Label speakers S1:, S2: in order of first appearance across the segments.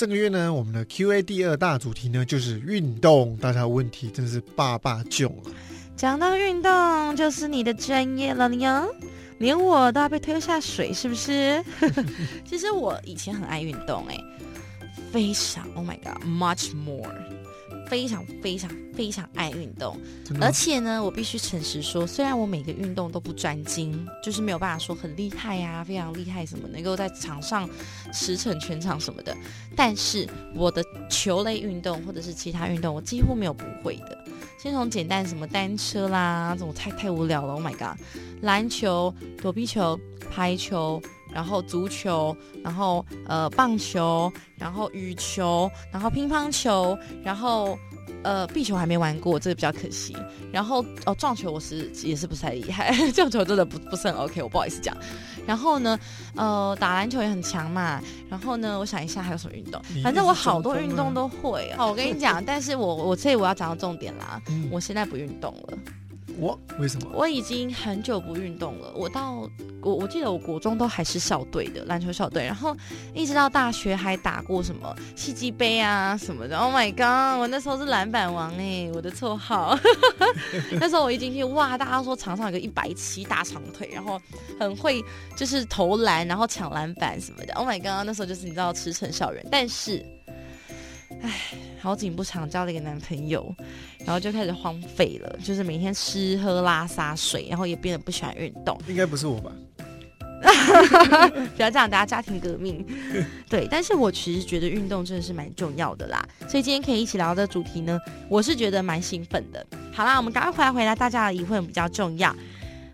S1: 这个月呢，我们的 Q&A 第二大主题呢就是运动，大家问题真是爸爸囧啊！
S2: 讲到运动，就是你的专业了哟，连我都要被推下水，是不是？其实我以前很爱运动，哎，非常，Oh my God，much more。非常非常非常爱运动，而且呢，我必须诚实说，虽然我每个运动都不专精，就是没有办法说很厉害呀，非常厉害什么，能够在场上驰骋全场什么的，但是我的球类运动或者是其他运动，我几乎没有不会的。先从简单什么单车啦，这种太太无聊了，Oh my god，篮球、躲避球、排球。然后足球，然后呃棒球，然后羽球，然后乒乓球，然后呃壁球还没玩过，这个比较可惜。然后哦撞球我是也是不太厉害，撞球真的不不是很 OK，我不好意思讲。然后呢，呃打篮球也很强嘛。然后呢，我想一下还有什么运动，反正我好多运动都会。好，我跟你讲，但是我我这里我要讲到重点啦，我现在不运动了。
S1: 我为什么？
S2: 我已经很久不运动了。我到我我记得我国中都还是校队的篮球校队，然后一直到大学还打过什么戏剧杯啊什么的。Oh my god！我那时候是篮板王哎，我的绰号。那时候我一进去哇，大家说场上有个一百七大长腿，然后很会就是投篮，然后抢篮板什么的。Oh my god！那时候就是你知道驰骋校园，但是。唉，好景不长，交了一个男朋友，然后就开始荒废了，就是每天吃喝拉撒睡，然后也变得不喜欢运动。
S1: 应该不是我吧？
S2: 不要这样，大家家庭革命。对，但是我其实觉得运动真的是蛮重要的啦，所以今天可以一起聊的主题呢，我是觉得蛮兴奋的。好啦，我们赶快回来回答大家的疑问，比较重要。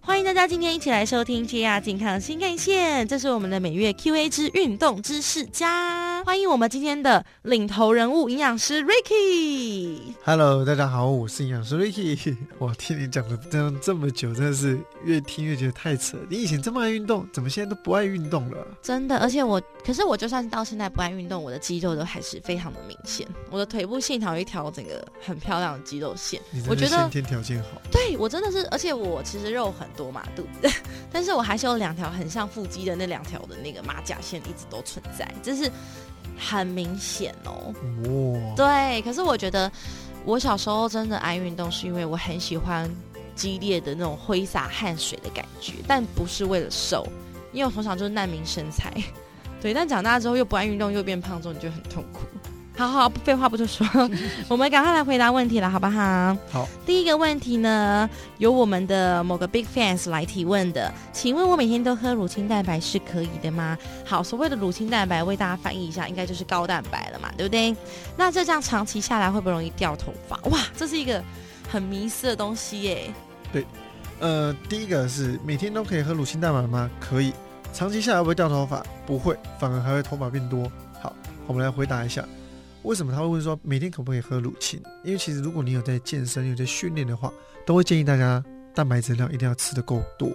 S2: 欢迎大家今天一起来收听 JR 健康新干线，这是我们的每月 Q&A 之运动知识家。欢迎我们今天的领头人物营养师 Ricky。
S1: Hello，大家好，我是营养师 Ricky。我听你讲了这样这么久，真的是越听越觉得太扯。你以前这么爱运动，怎么现在都不爱运动了？
S2: 真的，而且我，可是我就算到现在不爱运动，我的肌肉都还是非常的明显。我的腿部线条一条整个很漂亮的肌肉线，
S1: 我觉得先天条件好。
S2: 对我真的是，而且我其实肉很。多嘛肚子，但是我还是有两条很像腹肌的那两条的那个马甲线一直都存在，这是很明显哦。哇，对，可是我觉得我小时候真的爱运动，是因为我很喜欢激烈的那种挥洒汗水的感觉，但不是为了瘦，因为我从小就是难民身材。对，但长大之后又不爱运动，又变胖之后，你就很痛苦。好好，不废话不多说，我们赶快来回答问题了，好不好？
S1: 好。
S2: 第一个问题呢，由我们的某个 big fans 来提问的，请问我每天都喝乳清蛋白是可以的吗？好，所谓的乳清蛋白，为大家翻译一下，应该就是高蛋白了嘛，对不对？那这样长期下来会不会容易掉头发？哇，这是一个很迷失的东西耶。
S1: 对，呃，第一个是每天都可以喝乳清蛋白吗？可以。长期下来会不会掉头发？不会，反而还会头发变多。好，我们来回答一下。为什么他会问说每天可不可以喝乳清？因为其实如果你有在健身、有在训练的话，都会建议大家蛋白质量一定要吃的够多。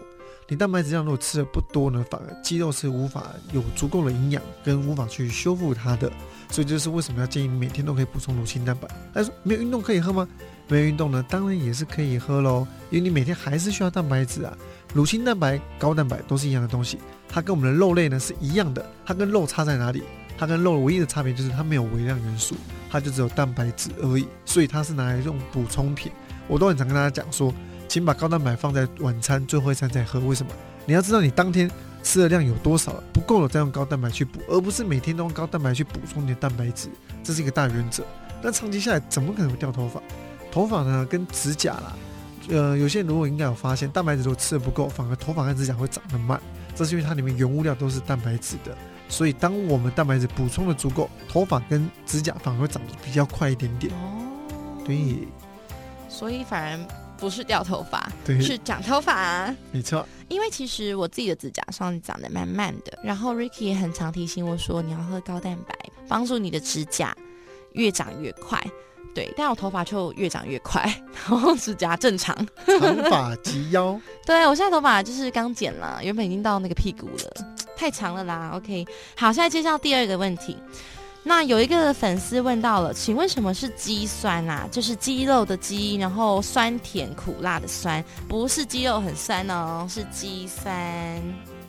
S1: 你蛋白质量如果吃的不多呢，反而肌肉是无法有足够的营养跟无法去修复它的。所以这是为什么要建议每天都可以补充乳清蛋白。他说没有运动可以喝吗？没有运动呢，当然也是可以喝喽，因为你每天还是需要蛋白质啊。乳清蛋白、高蛋白都是一样的东西，它跟我们的肉类呢是一样的。它跟肉差在哪里？它跟肉唯一的差别就是它没有微量元素，它就只有蛋白质而已，所以它是拿来用补充品。我都很常跟大家讲说，请把高蛋白放在晚餐最后一餐再喝。为什么？你要知道你当天吃的量有多少了，不够了再用高蛋白去补，而不是每天都用高蛋白去补充你的蛋白质。这是一个大原则。那长期下来怎么可能会掉头发？头发呢跟指甲啦，呃，有些人如果应该有发现，蛋白质如果吃的不够，反而头发跟指甲会长得慢，这是因为它里面原物料都是蛋白质的。所以，当我们蛋白质补充的足够，头发跟指甲反而会长得比较快一点点。哦，对，
S2: 所以反而不是掉头发，
S1: 对，
S2: 是长头发。
S1: 没错，
S2: 因为其实我自己的指甲上长得慢慢的，然后 Ricky 也很常提醒我说，你要喝高蛋白，帮助你的指甲越长越快。对，但我头发就越长越快，然后指甲正常，
S1: 长发及腰。
S2: 对我现在头发就是刚剪了，原本已经到那个屁股了，太长了啦。OK，好，现在介绍第二个问题。那有一个粉丝问到了，请问什么是肌酸啊？就是肌肉的肌，然后酸甜苦辣的酸，不是肌肉很酸哦，是肌酸。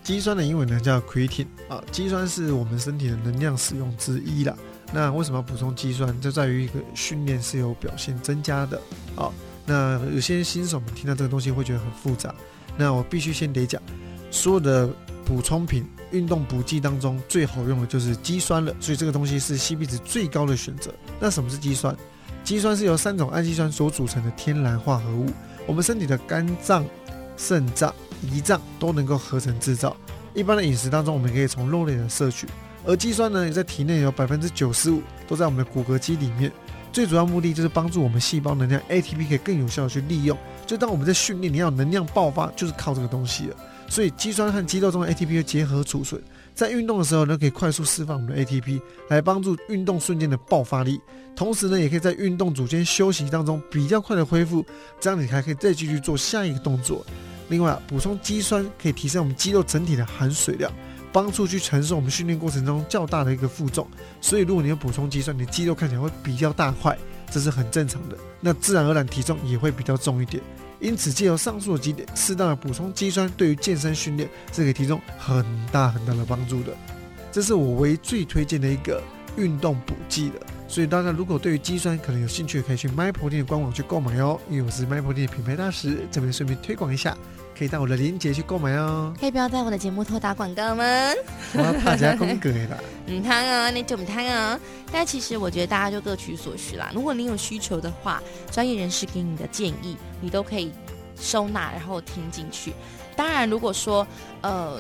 S1: 肌酸的英文呢叫 creatine 啊，肌酸是我们身体的能量使用之一啦。那为什么要补充肌酸？就在于一个训练是有表现增加的。好，那有些新手们听到这个东西会觉得很复杂。那我必须先得讲，所有的补充品、运动补剂当中最好用的就是肌酸了。所以这个东西是 CP 值最高的选择。那什么是肌酸？肌酸是由三种氨基酸所组成的天然化合物，我们身体的肝脏、肾脏、胰脏都能够合成制造。一般的饮食当中，我们可以从肉类的摄取。而肌酸呢，也在体内有百分之九十五都在我们的骨骼肌里面。最主要目的就是帮助我们细胞能量 ATP 可以更有效的去利用。就当我们在训练，你要能量爆发，就是靠这个东西了。所以肌酸和肌肉中的 ATP 结合储存，在运动的时候呢，可以快速释放我们的 ATP 来帮助运动瞬间的爆发力。同时呢，也可以在运动组间休息当中比较快的恢复，这样你还可以再继续做下一个动作。另外，补充肌酸可以提升我们肌肉整体的含水量。帮助去承受我们训练过程中较大的一个负重，所以如果你有补充肌酸，你的肌肉看起来会比较大块，这是很正常的。那自然而然体重也会比较重一点。因此，借由上述的几点，适当的补充肌酸，对于健身训练是可以提供很大很大的帮助的。这是我唯一最推荐的一个运动补剂的。所以大家如果对于肌酸可能有兴趣，可以去 MyProtein 的官网去购买哦。因为我是 MyProtein 的品牌大使，这边顺便推广一下。可以到我的链接去购买哦。
S2: 可以不要在我的节目偷打广告吗？
S1: 我要怕加公格啦。
S2: 嗯，汤啊，你就不汤啊。但其实我觉得大家就各取所需啦。如果你有需求的话，专业人士给你的建议，你都可以收纳，然后听进去。当然，如果说呃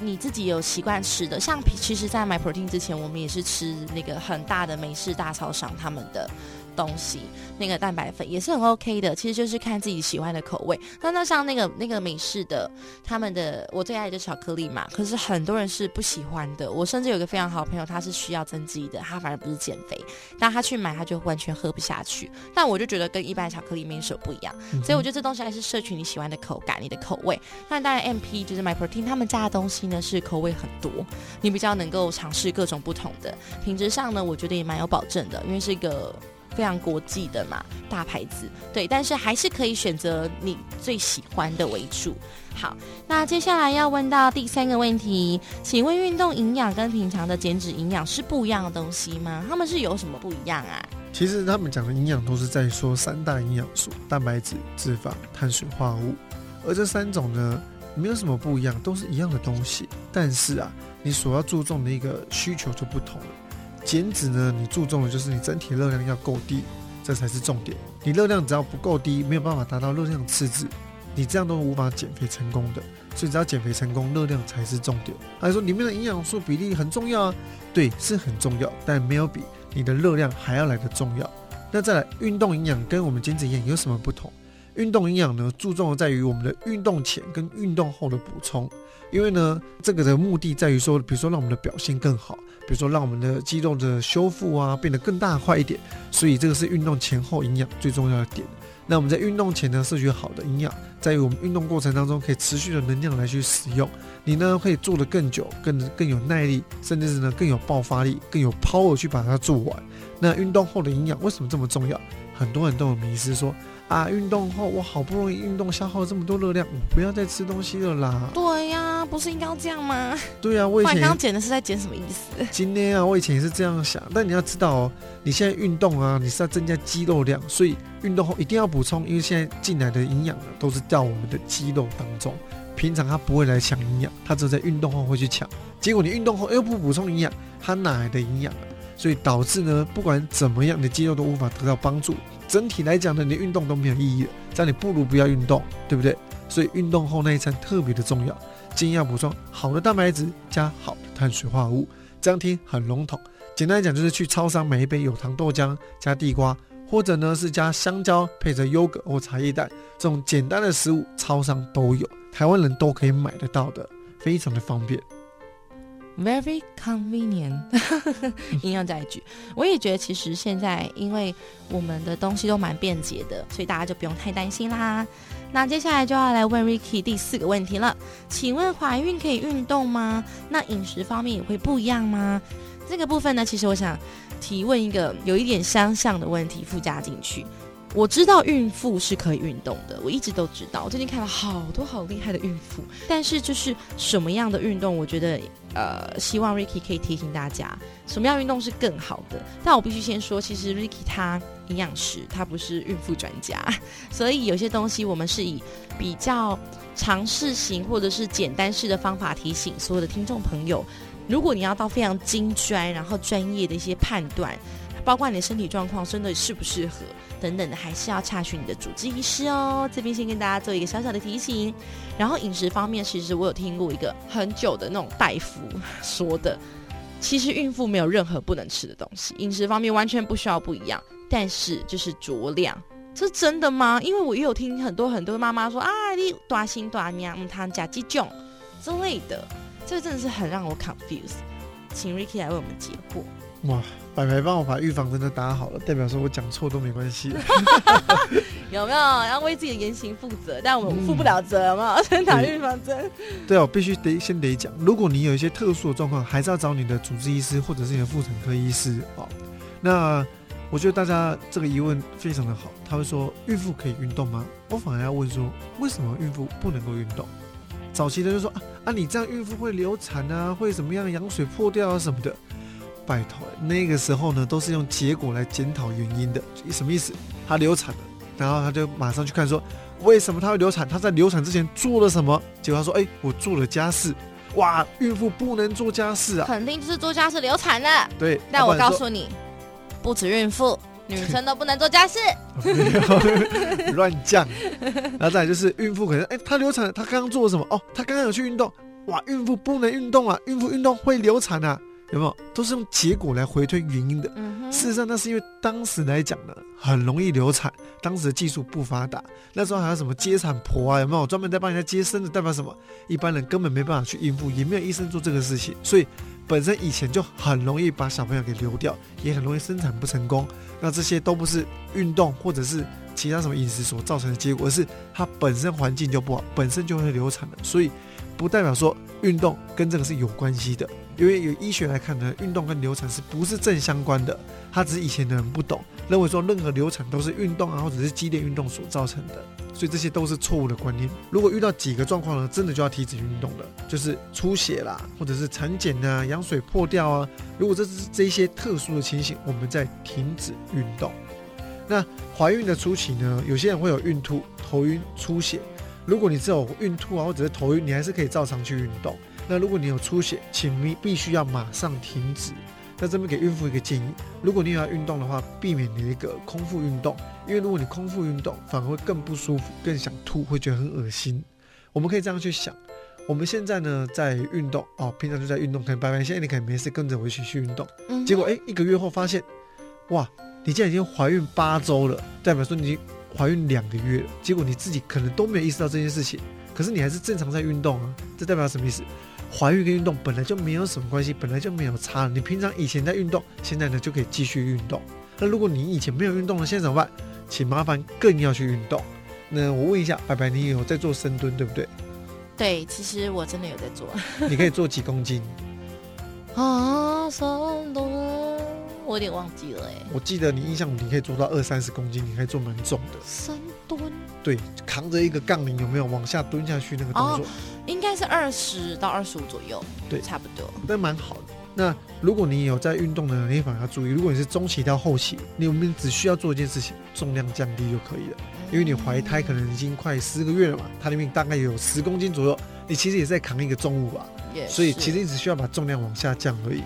S2: 你自己有习惯吃的，像其实，在买 protein 之前，我们也是吃那个很大的美式大超商他们的。东西那个蛋白粉也是很 OK 的，其实就是看自己喜欢的口味。那那像那个那个美式的，他们的我最爱的巧克力嘛，可是很多人是不喜欢的。我甚至有个非常好的朋友，他是需要增肌的，他反而不是减肥，但他去买他就完全喝不下去。但我就觉得跟一般巧克力没什么不一样，所以我觉得这东西还是摄取你喜欢的口感，你的口味。那当然 MP 就是 My Protein，他们家的东西呢是口味很多，你比较能够尝试各种不同的，品质上呢我觉得也蛮有保证的，因为是一个。非常国际的嘛，大牌子对，但是还是可以选择你最喜欢的为主。好，那接下来要问到第三个问题，请问运动营养跟平常的减脂营养是不一样的东西吗？他们是有什么不一样啊？
S1: 其实他们讲的营养都是在说三大营养素：蛋白质、脂肪、碳水化合物。而这三种呢，没有什么不一样，都是一样的东西。但是啊，你所要注重的一个需求就不同了。减脂呢，你注重的就是你整体热量要够低，这才是重点。你热量只要不够低，没有办法达到热量赤字，你这样都无法减肥成功的。所以只要减肥成功，热量才是重点。还说里面的营养素比例很重要啊，对，是很重要，但没有比你的热量还要来的重要。那再来，运动营养跟我们减脂营养有什么不同？运动营养呢，注重的在于我们的运动前跟运动后的补充。因为呢，这个的目的在于说，比如说让我们的表现更好，比如说让我们的肌肉的修复啊变得更大块一点，所以这个是运动前后营养最重要的点。那我们在运动前呢摄取好的营养，在于我们运动过程当中可以持续的能量来去使用，你呢可以做得更久，更更有耐力，甚至是呢更有爆发力，更有 power 去把它做完。那运动后的营养为什么这么重要？很多人都有迷失说。啊！运动后我好不容易运动消耗了这么多热量，我不要再吃东西了啦。
S2: 对呀，不是应该要这样吗？
S1: 对呀，我以前
S2: 刚减的是在减什么意思？
S1: 今天啊，我以前也是这样想。但你要知道哦，你现在运动啊，你是要增加肌肉量，所以运动后一定要补充，因为现在进来的营养呢都是到我们的肌肉当中，平常它不会来抢营养，它只有在运动后会去抢。结果你运动后又不补充营养，它哪来的营养啊？所以导致呢，不管怎么样，你的肌肉都无法得到帮助。整体来讲呢，你运动都没有意义了，这样你不如不要运动，对不对？所以运动后那一餐特别的重要，建议要补充好的蛋白质加好的碳水化合物。这样听很笼统，简单来讲就是去超商买一杯有糖豆浆加地瓜，或者呢是加香蕉配着优格或茶叶蛋，这种简单的食物超商都有，台湾人都可以买得到的，非常的方便。
S2: Very convenient，硬要加一句，我也觉得其实现在因为我们的东西都蛮便捷的，所以大家就不用太担心啦。那接下来就要来问 Ricky 第四个问题了，请问怀孕可以运动吗？那饮食方面也会不一样吗？这个部分呢，其实我想提问一个有一点相像的问题附加进去。我知道孕妇是可以运动的，我一直都知道。我最近看了好多好厉害的孕妇，但是就是什么样的运动，我觉得呃，希望 Ricky 可以提醒大家，什么样运动是更好的。但我必须先说，其实 Ricky 他营养师，他不是孕妇专家，所以有些东西我们是以比较尝试型或者是简单式的方法提醒所有的听众朋友。如果你要到非常精专，然后专业的一些判断。包括你的身体状况真的适不适合等等的，还是要查询你的主治医师哦。这边先跟大家做一个小小的提醒。然后饮食方面，其实我有听过一个很久的那种大夫 说的，其实孕妇没有任何不能吃的东西，饮食方面完全不需要不一样，但是就是酌量，这是真的吗？因为我也有听很多很多妈妈说啊，你大心大娘，嗯，他加鸡种之类的，这个真的是很让我 confuse。请 Ricky 来为我们解惑。
S1: 哇，白白帮我把预防针都打好了，代表说我讲错都没关系。
S2: 有没有要为自己的言行负责？但我们负不了责嘛，先打预防针。
S1: 对哦，必须得先得讲。如果你有一些特殊的状况，还是要找你的主治医师或者是你的妇产科医师哦。那我觉得大家这个疑问非常的好，他会说孕妇可以运动吗？我反而要问说，为什么孕妇不能够运动？早期的就说啊啊，你这样孕妇会流产啊，会怎么样，羊水破掉啊什么的。拜托，那个时候呢，都是用结果来检讨原因的。什么意思？她流产了，然后他就马上去看说，为什么她会流产？她在流产之前做了什么？结果他说，哎，我做了家事。哇，孕妇不能做家事啊！
S2: 肯定就是做家事流产了。
S1: 对，
S2: 但我告诉你，不止孕妇，女生都不能做家事。
S1: 乱讲。然后再来就是孕妇可能，哎，她流产，她刚刚做了什么？哦，她刚刚有去运动。哇，孕妇不能运动啊！孕妇运动会流产啊！有没有都是用结果来回推原因的？事实上，那是因为当时来讲呢，很容易流产，当时的技术不发达。那时候还有什么接产婆啊？有没有专门在帮人家接生的？代表什么？一般人根本没办法去应付，也没有医生做这个事情，所以本身以前就很容易把小朋友给流掉，也很容易生产不成功。那这些都不是运动或者是其他什么饮食所造成的结果，而是它本身环境就不好，本身就会流产的。所以不代表说运动跟这个是有关系的。因为有医学来看呢，运动跟流产是不是正相关的？他只是以前的人不懂，认为说任何流产都是运动啊，或者是激烈运动所造成的，所以这些都是错误的观念。如果遇到几个状况呢，真的就要停止运动了，就是出血啦，或者是产检啊、羊水破掉啊。如果这是这些特殊的情形，我们再停止运动。那怀孕的初期呢，有些人会有孕吐、头晕、出血。如果你只有孕吐啊，或者是头晕，你还是可以照常去运动。那如果你有出血，请你必须要马上停止。在这边给孕妇一个建议：如果你要运动的话，避免你一个空腹运动，因为如果你空腹运动，反而会更不舒服，更想吐，会觉得很恶心。我们可以这样去想：我们现在呢在运动哦，平常就在运动，可能拜拜现在你可能没事跟着我一起去运动，结果哎一个月后发现，哇，你竟然已经怀孕八周了，代表说你已经怀孕两个月了，结果你自己可能都没有意识到这件事情，可是你还是正常在运动啊，这代表什么意思？怀孕跟运动本来就没有什么关系，本来就没有差。你平常以前在运动，现在呢就可以继续运动。那如果你以前没有运动了，现在怎么办？请麻烦更要去运动。那我问一下，白白，你有在做深蹲对不对？
S2: 对，其实我真的有在做。
S1: 你可以做几公斤？
S2: 啊，深蹲。我有点忘记了哎，
S1: 我记得你印象你可以做到二三十公斤，你可以做蛮重的
S2: 深蹲。
S1: 对，扛着一个杠铃有没有往下蹲下去那个动作？
S2: 应该是二十到二十五左右，
S1: 对，
S2: 差不多。
S1: 那蛮好的。那如果你有在运动的，你反而要注意，如果你是中期到后期，你我们只需要做一件事情，重量降低就可以了。因为你怀胎可能已经快四个月了嘛，它里面大概有十公斤左右，你其实也在扛一个重物吧。所以其实你只需要把重量往下降而已。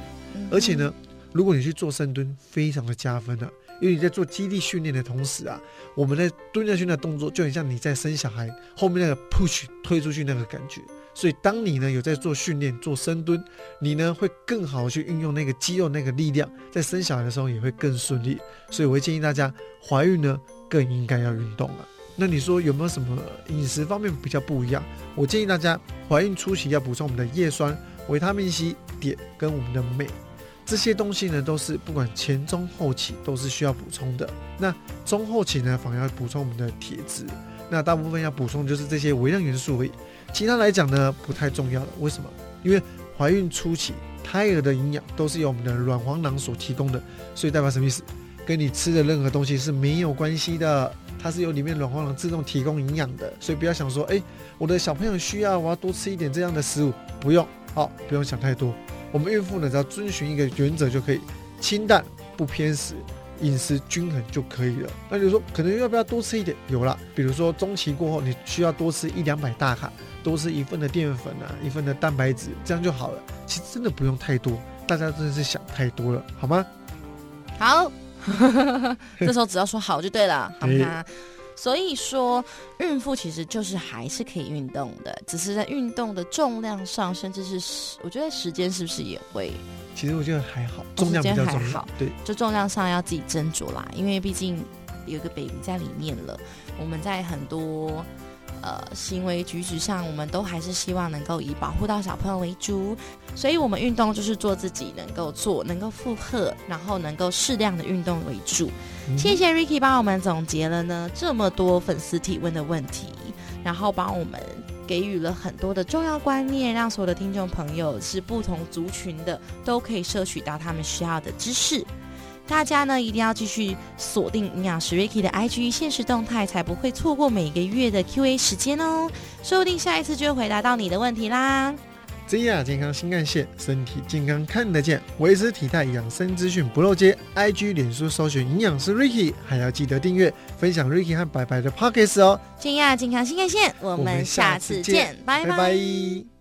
S1: 而且呢。如果你去做深蹲，非常的加分的，因为你在做肌力训练的同时啊，我们在蹲下去那动作就很像你在生小孩后面那个 push 推出去那个感觉。所以当你呢有在做训练做深蹲，你呢会更好去运用那个肌肉那个力量，在生小孩的时候也会更顺利。所以我会建议大家怀孕呢更应该要运动了。那你说有没有什么饮食方面比较不一样？我建议大家怀孕初期要补充我们的叶酸、维他命 C、碘跟我们的镁。这些东西呢，都是不管前中后期都是需要补充的。那中后期呢，反而要补充我们的铁质。那大部分要补充就是这些微量元素而已，其他来讲呢，不太重要了。为什么？因为怀孕初期胎儿的营养都是由我们的卵黄囊所提供的，所以代表什么意思？跟你吃的任何东西是没有关系的，它是由里面卵黄囊自动提供营养的，所以不要想说，哎，我的小朋友需要，我要多吃一点这样的食物，不用，好，不用想太多。我们孕妇呢，只要遵循一个原则就可以，清淡不偏食，饮食均衡就可以了。那你说可能要不要多吃一点？有了，比如说中期过后，你需要多吃一两百大卡，多吃一份的淀粉啊，一份的蛋白质，这样就好了。其实真的不用太多，大家真的是想太多了，好吗？
S2: 好，这时候只要说好就对了，好吗？所以说，孕妇其实就是还是可以运动的，只是在运动的重量上，甚至是时，我觉得时间是不是也会？
S1: 其实我觉得还好，重量比较重要。对，
S2: 就重量上要自己斟酌啦，因为毕竟有个 baby 在里面了，我们在很多。呃，行为举止上，我们都还是希望能够以保护到小朋友为主，所以我们运动就是做自己能够做、能够负荷，然后能够适量的运动为主。谢谢 Ricky 帮我们总结了呢这么多粉丝提问的问题，然后帮我们给予了很多的重要观念，让所有的听众朋友是不同族群的都可以摄取到他们需要的知识。大家呢一定要继续锁定营养师 Ricky 的 IG 现实动态，才不会错过每个月的 Q&A 时间哦。说不定下一次就会回答到你的问题啦。
S1: 真亚健康新干线，身体健康看得见，维持体态养生资讯不漏接。IG 脸书搜寻营养师 Ricky，还要记得订阅分享 Ricky 和白白的 Pockets 哦。
S2: 真亚健康新干线，我们下次见，拜拜。